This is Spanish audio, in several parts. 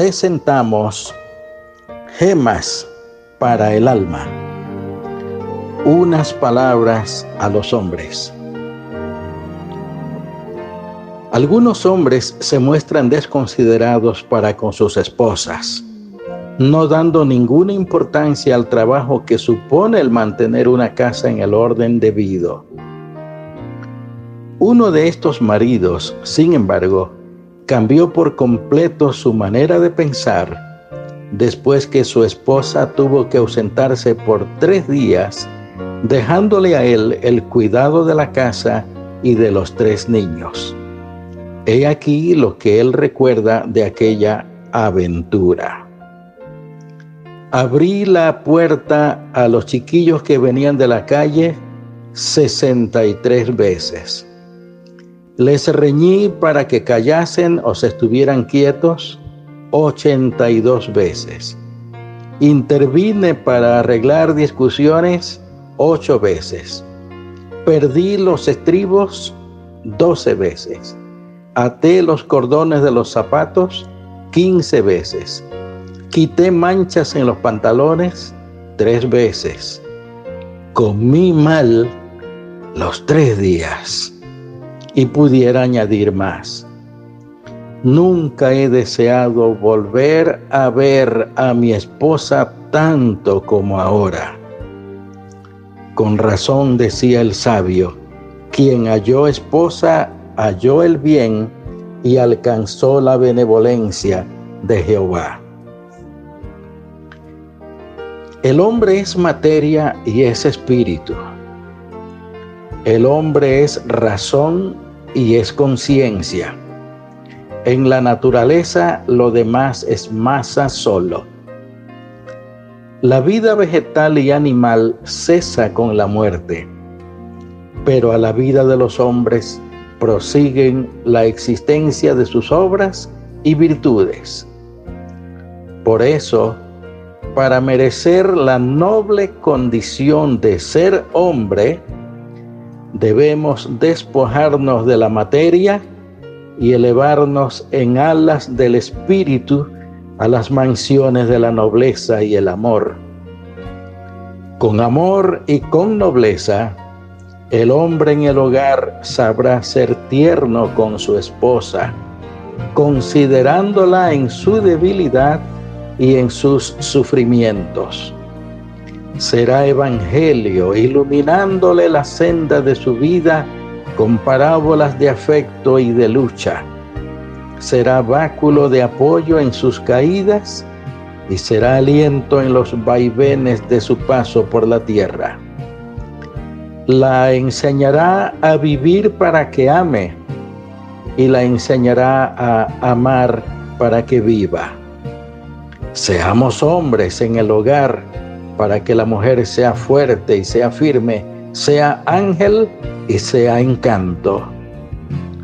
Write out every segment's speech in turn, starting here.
presentamos gemas para el alma. Unas palabras a los hombres. Algunos hombres se muestran desconsiderados para con sus esposas, no dando ninguna importancia al trabajo que supone el mantener una casa en el orden debido. Uno de estos maridos, sin embargo, cambió por completo su manera de pensar después que su esposa tuvo que ausentarse por tres días, dejándole a él el cuidado de la casa y de los tres niños. He aquí lo que él recuerda de aquella aventura. Abrí la puerta a los chiquillos que venían de la calle 63 veces. Les reñí para que callasen o se estuvieran quietos 82 veces. Intervine para arreglar discusiones 8 veces. Perdí los estribos 12 veces. Até los cordones de los zapatos 15 veces. Quité manchas en los pantalones tres veces. Comí mal los tres días y pudiera añadir más. Nunca he deseado volver a ver a mi esposa tanto como ahora. Con razón decía el sabio, quien halló esposa halló el bien y alcanzó la benevolencia de Jehová. El hombre es materia y es espíritu. El hombre es razón y es conciencia. En la naturaleza lo demás es masa solo. La vida vegetal y animal cesa con la muerte, pero a la vida de los hombres prosiguen la existencia de sus obras y virtudes. Por eso, para merecer la noble condición de ser hombre, debemos despojarnos de la materia y elevarnos en alas del Espíritu a las mansiones de la nobleza y el amor. Con amor y con nobleza, el hombre en el hogar sabrá ser tierno con su esposa, considerándola en su debilidad y en sus sufrimientos será evangelio, iluminándole la senda de su vida con parábolas de afecto y de lucha. Será báculo de apoyo en sus caídas y será aliento en los vaivenes de su paso por la tierra. La enseñará a vivir para que ame y la enseñará a amar para que viva. Seamos hombres en el hogar para que la mujer sea fuerte y sea firme, sea ángel y sea encanto.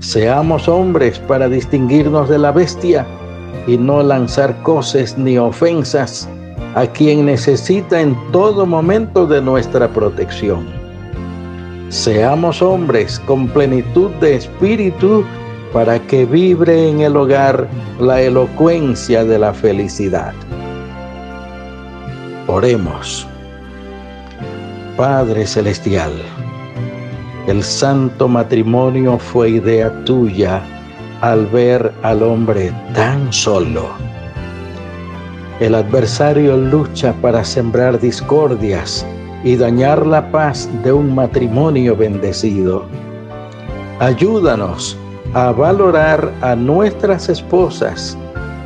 Seamos hombres para distinguirnos de la bestia y no lanzar cosas ni ofensas a quien necesita en todo momento de nuestra protección. Seamos hombres con plenitud de espíritu para que vibre en el hogar la elocuencia de la felicidad. Oremos. Padre Celestial, el santo matrimonio fue idea tuya al ver al hombre tan solo. El adversario lucha para sembrar discordias y dañar la paz de un matrimonio bendecido. Ayúdanos a valorar a nuestras esposas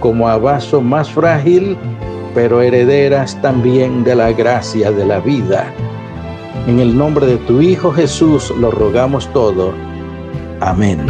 como a vaso más frágil pero herederas también de la gracia de la vida. En el nombre de tu Hijo Jesús lo rogamos todo. Amén.